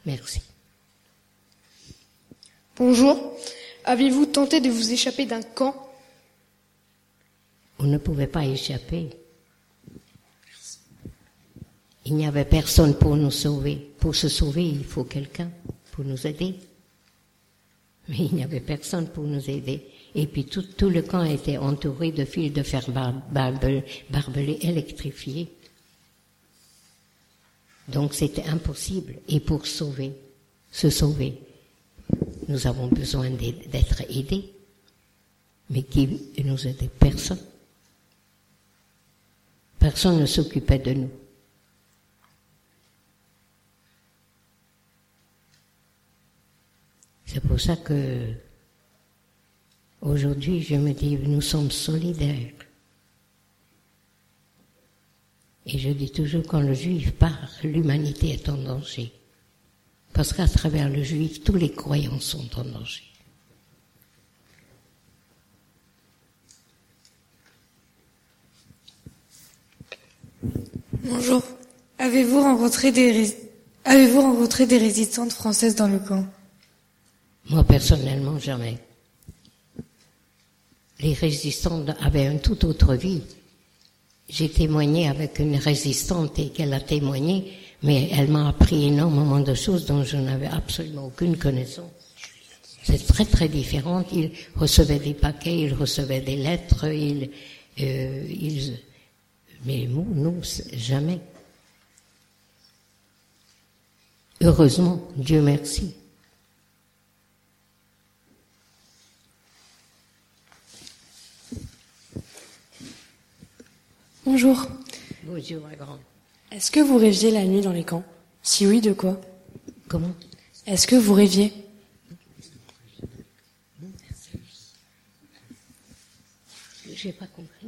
Merci. Bonjour. Avez-vous tenté de vous échapper d'un camp? On ne pouvait pas échapper. Il n'y avait personne pour nous sauver. Pour se sauver, il faut quelqu'un pour nous aider. Mais il n'y avait personne pour nous aider. Et puis tout, tout le camp était entouré de fils de fer barbelés électrifiés. Donc c'était impossible. Et pour sauver, se sauver, nous avons besoin d'être aidés. Mais qui nous aidait Personne. Personne ne s'occupait de nous. C'est pour ça que aujourd'hui je me dis nous sommes solidaires. Et je dis toujours quand le juif part, l'humanité est en danger. Parce qu'à travers le juif, tous les croyants sont en danger. Bonjour. Avez-vous rencontré des avez-vous rencontré des résistantes françaises dans le camp? Moi personnellement jamais. Les résistantes avaient une toute autre vie. J'ai témoigné avec une résistante et qu'elle a témoigné, mais elle m'a appris énormément de choses dont je n'avais absolument aucune connaissance. C'est très très différent. Il recevait des paquets, il recevait des lettres, il, euh, mais nous, jamais. Heureusement, Dieu merci. Bonjour. Bonjour, ma grande. Est-ce que vous rêviez la nuit dans les camps? Si oui, de quoi? Comment? Est-ce que vous rêviez? J'ai pas compris.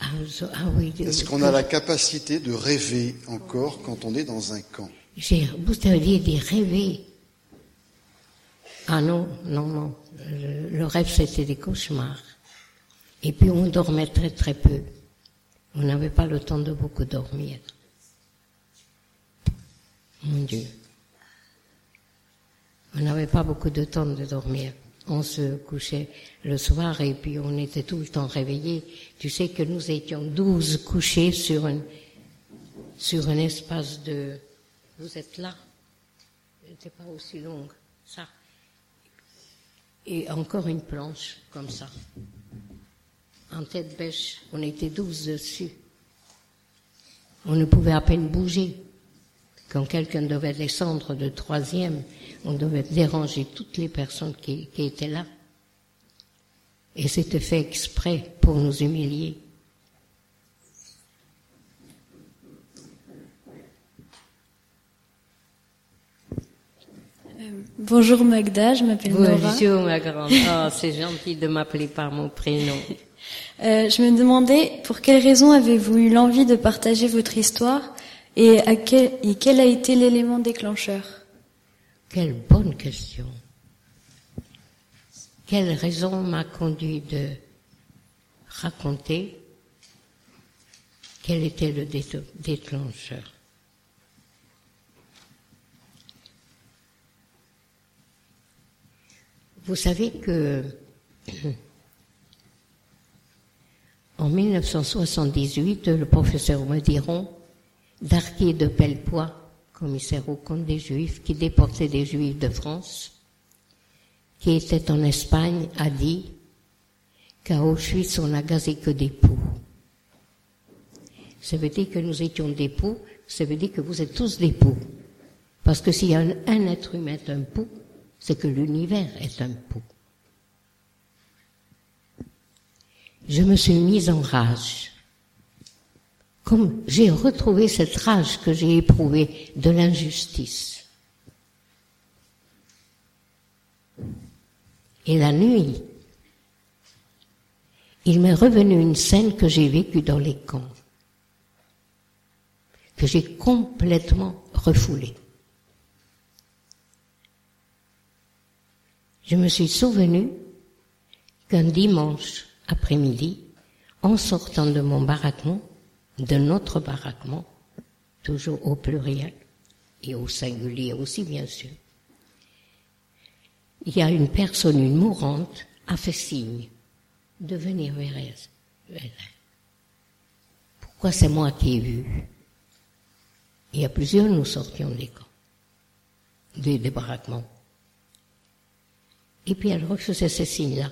Ah, ah oui. Est-ce qu'on a la capacité de rêver encore quand on est dans un camp? J'ai, vous avez dit rêver. Ah non, non, non. Le, rêve, c'était des cauchemars. Et puis on dormait très très peu. On n'avait pas le temps de beaucoup dormir. Mon Dieu. On n'avait pas beaucoup de temps de dormir on se couchait le soir et puis on était tout le temps réveillés. Tu sais que nous étions douze couchés sur un, sur un espace de... Vous êtes là? C'était pas aussi longue, ça. Et encore une planche, comme ça. En tête bêche, on était douze dessus. On ne pouvait à peine bouger. Quand quelqu'un devait descendre de troisième, on devait déranger toutes les personnes qui, étaient là. Et c'était fait exprès pour nous humilier. Euh, bonjour Magda, je m'appelle Nora. Bonjour ma grande. Oh, c'est gentil de m'appeler par mon prénom. Euh, je me demandais pour quelle raison avez-vous eu l'envie de partager votre histoire et, à quel, et quel a été l'élément déclencheur? Quelle bonne question. Quelle raison m'a conduit de raconter quel était le déclencheur? Vous savez que en 1978, le professeur Modiron d'Arquier de Pellepoix, commissaire au compte des Juifs, qui déportait des Juifs de France, qui était en Espagne, a dit qu'à Auschwitz, on n'a gazé que des poux. Ça veut dire que nous étions des poux, ça veut dire que vous êtes tous des poux. Parce que si un, un être humain est un pou, c'est que l'univers est un pou. Je me suis mise en rage comme j'ai retrouvé cette rage que j'ai éprouvée de l'injustice. Et la nuit, il m'est revenu une scène que j'ai vécue dans les camps. que j'ai complètement refoulé. Je me suis souvenu qu'un dimanche après-midi, en sortant de mon baraquement, de notre baraquement, toujours au pluriel et au singulier aussi bien sûr, il y a une personne, une mourante, a fait signe de venir vers elle. Pourquoi c'est moi qui ai vu? Il y a plusieurs, nous sortions des camps, des baraquements. Et puis elle refaisait ces signes-là.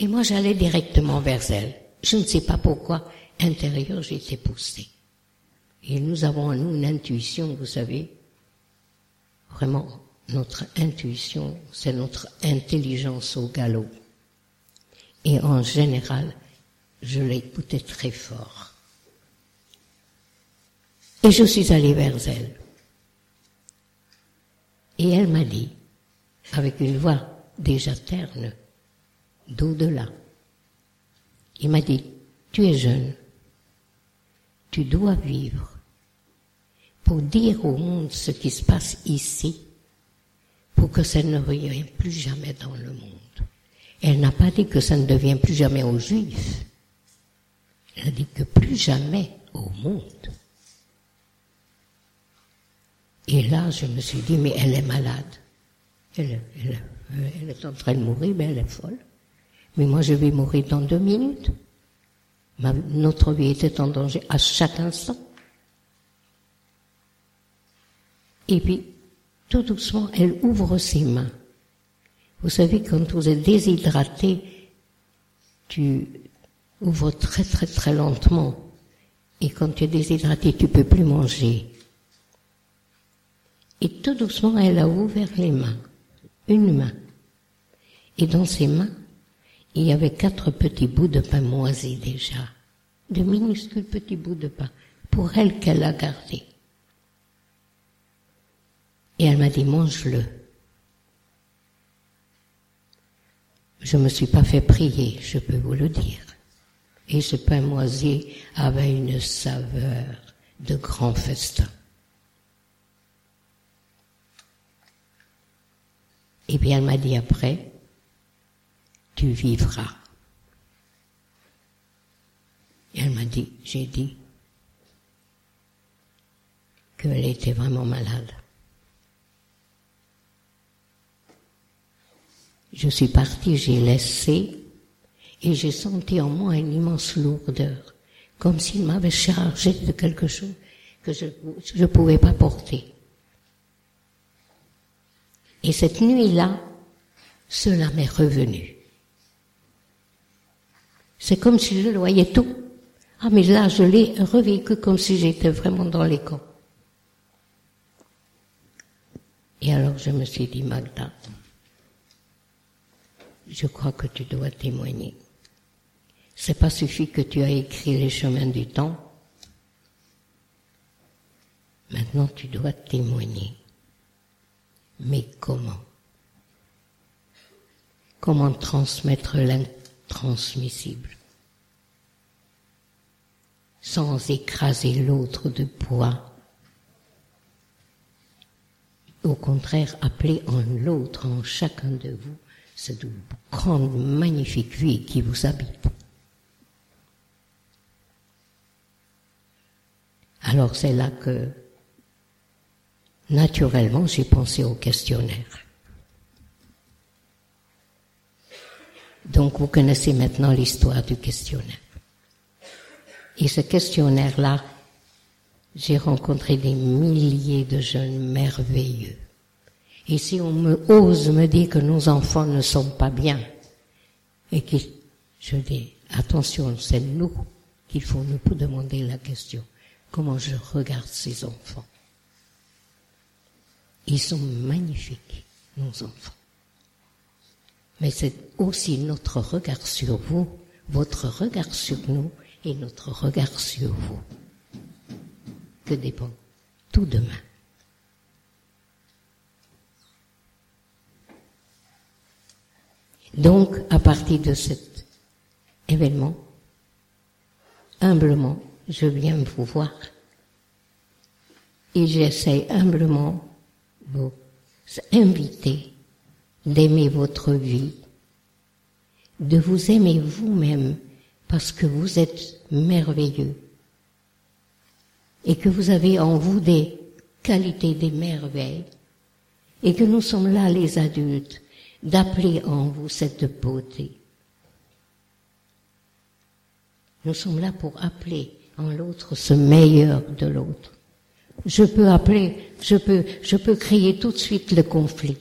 Et moi j'allais directement vers elle. Je ne sais pas pourquoi, intérieur j'étais poussé. Et nous avons en nous une intuition, vous savez, vraiment notre intuition, c'est notre intelligence au galop. Et en général, je l'écoutais très fort. Et je suis allée vers elle. Et elle m'a dit, avec une voix déjà terne, d'au-delà, il m'a dit, tu es jeune, tu dois vivre pour dire au monde ce qui se passe ici pour que ça ne revienne plus jamais dans le monde. Elle n'a pas dit que ça ne devient plus jamais aux Juifs. Elle a dit que plus jamais au monde. Et là, je me suis dit, mais elle est malade. Elle, est en train de mourir, mais elle est folle. Mais moi, je vais mourir dans deux minutes. notre vie était en danger à chaque instant. Et puis, tout doucement, elle ouvre ses mains. Vous savez, quand vous êtes déshydraté, tu ouvres très très très lentement. Et quand tu es déshydraté, tu peux plus manger. Et tout doucement, elle a ouvert les mains. Une main. Et dans ses mains, il y avait quatre petits bouts de pain moisi déjà. De minuscules petits bouts de pain. Pour elle qu'elle a gardé. Et elle m'a dit, mange-le. Je me suis pas fait prier, je peux vous le dire. Et ce pain moisi avait une saveur de grand festin. Et bien elle m'a dit après, tu vivras. Elle m'a dit, j'ai dit qu'elle était vraiment malade. Je suis partie, j'ai laissé, et j'ai senti en moi une immense lourdeur, comme s'il m'avait chargé de quelque chose que je ne pouvais pas porter. Et cette nuit-là, cela m'est revenu. C'est comme si je voyais tout. Ah, mais là, je l'ai revécu comme si j'étais vraiment dans les camps. Et alors, je me suis dit, Magda, je crois que tu dois témoigner. C'est pas suffit que tu as écrit les chemins du temps. Maintenant, tu dois témoigner. Mais comment? Comment transmettre l'intransmissible sans écraser l'autre de poids Au contraire, appeler en l'autre, en chacun de vous, cette grande, magnifique vie qui vous habite. Alors c'est là que, naturellement, j'ai pensé au questionnaire. Donc vous connaissez maintenant l'histoire du questionnaire. Et ce questionnaire-là, j'ai rencontré des milliers de jeunes merveilleux et si on me ose me dire que nos enfants ne sont pas bien, et que je dis, attention, c'est nous qu'il faut nous demander la question. Comment je regarde ces enfants? Ils sont magnifiques, nos enfants. Mais c'est aussi notre regard sur vous, votre regard sur nous et notre regard sur vous. Que dépend tout demain. Donc, à partir de cet événement, humblement, je viens vous voir. Et j'essaie humblement vous inviter d'aimer votre vie, de vous aimer vous-même parce que vous êtes merveilleux et que vous avez en vous des qualités des merveilles et que nous sommes là les adultes d'appeler en vous cette beauté. Nous sommes là pour appeler en l'autre ce meilleur de l'autre. Je peux appeler, je peux, je peux créer tout de suite le conflit.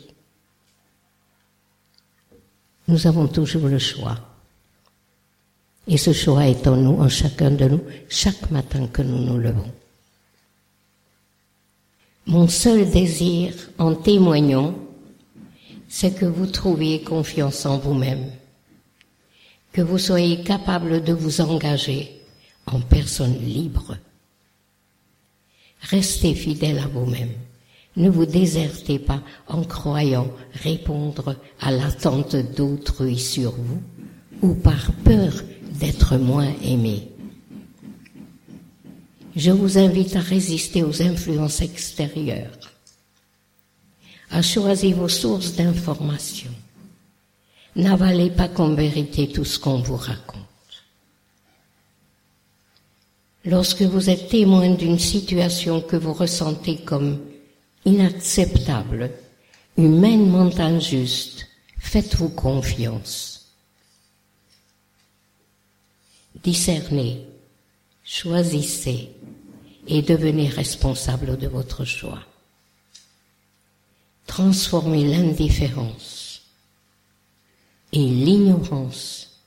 Nous avons toujours le choix. Et ce choix est en nous, en chacun de nous, chaque matin que nous nous levons. Mon seul désir en témoignant, c'est que vous trouviez confiance en vous-même, que vous soyez capable de vous engager en personne libre. Restez fidèle à vous-même. Ne vous désertez pas en croyant répondre à l'attente d'autrui sur vous ou par peur d'être moins aimé. Je vous invite à résister aux influences extérieures, à choisir vos sources d'information. N'avalez pas comme vérité tout ce qu'on vous raconte. Lorsque vous êtes témoin d'une situation que vous ressentez comme inacceptable, humainement injuste, faites-vous confiance. Discernez, choisissez et devenez responsable de votre choix. Transformez l'indifférence et l'ignorance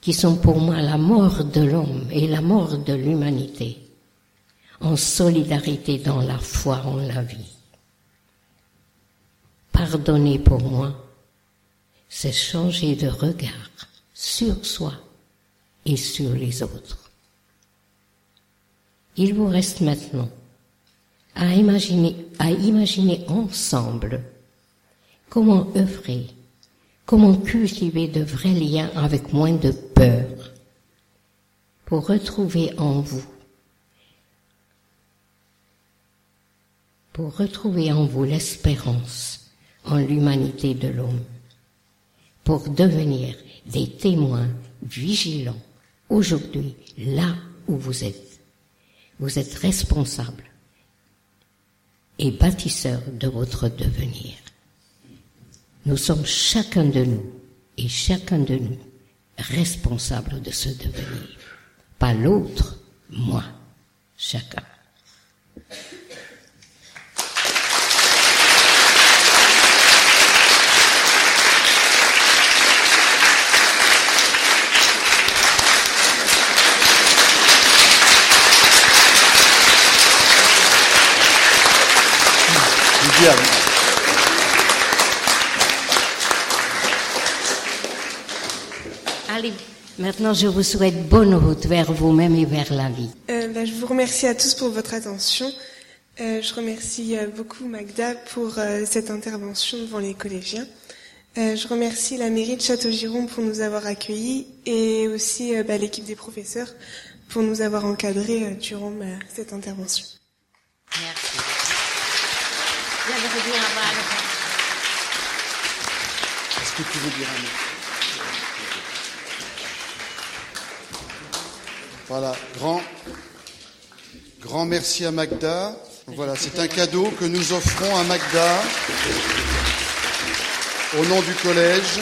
qui sont pour moi la mort de l'homme et la mort de l'humanité, en solidarité dans la foi en la vie. Pardonner pour moi, c'est changer de regard sur soi et sur les autres. Il vous reste maintenant à imaginer, à imaginer ensemble comment œuvrer Comment cultiver de vrais liens avec moins de peur pour retrouver en vous, pour retrouver en vous l'espérance en l'humanité de l'homme, pour devenir des témoins vigilants aujourd'hui, là où vous êtes. Vous êtes responsable et bâtisseur de votre devenir. Nous sommes chacun de nous et chacun de nous responsable de ce devenir. Pas l'autre, moi, chacun. Maintenant, je vous souhaite bonne route vers vous-même et vers la vie. Euh, bah, je vous remercie à tous pour votre attention. Euh, je remercie euh, beaucoup Magda pour euh, cette intervention devant les collégiens. Euh, je remercie la mairie de Château-Giron pour nous avoir accueillis et aussi bah, l'équipe des professeurs pour nous avoir encadrés durant bah, cette intervention. Merci. Est-ce que tu veux dire un mot Voilà, grand, grand merci à Magda. Voilà, c'est un cadeau que nous offrons à Magda au nom du collège.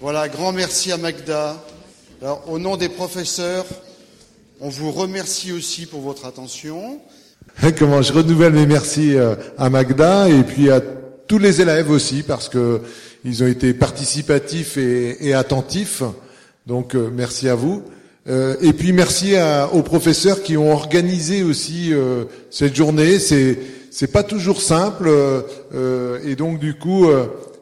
Voilà, grand merci à Magda. Alors, au nom des professeurs, on vous remercie aussi pour votre attention. Comment je renouvelle mes merci euh, à Magda et puis à tous les élèves aussi parce que ils ont été participatifs et, attentifs. Donc euh, merci à vous. Euh, et puis merci aux professeurs qui ont organisé aussi cette journée. C'est c'est pas toujours simple et donc du coup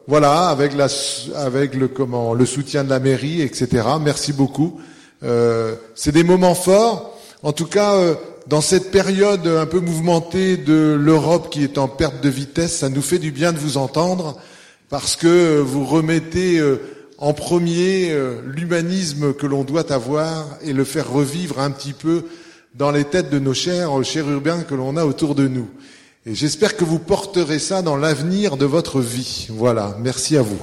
voilà avec le le soutien de la mairie etc. Merci beaucoup. C'est des moments forts. En tout cas dans cette période un peu mouvementée de l'Europe qui est en perte de vitesse, ça nous fait du bien de vous entendre parce que vous remettez euh, en premier l'humanisme que l'on doit avoir et le faire revivre un petit peu dans les têtes de nos chers chérubins que l'on a autour de nous. Et j'espère que vous porterez ça dans l'avenir de votre vie. Voilà, merci à vous.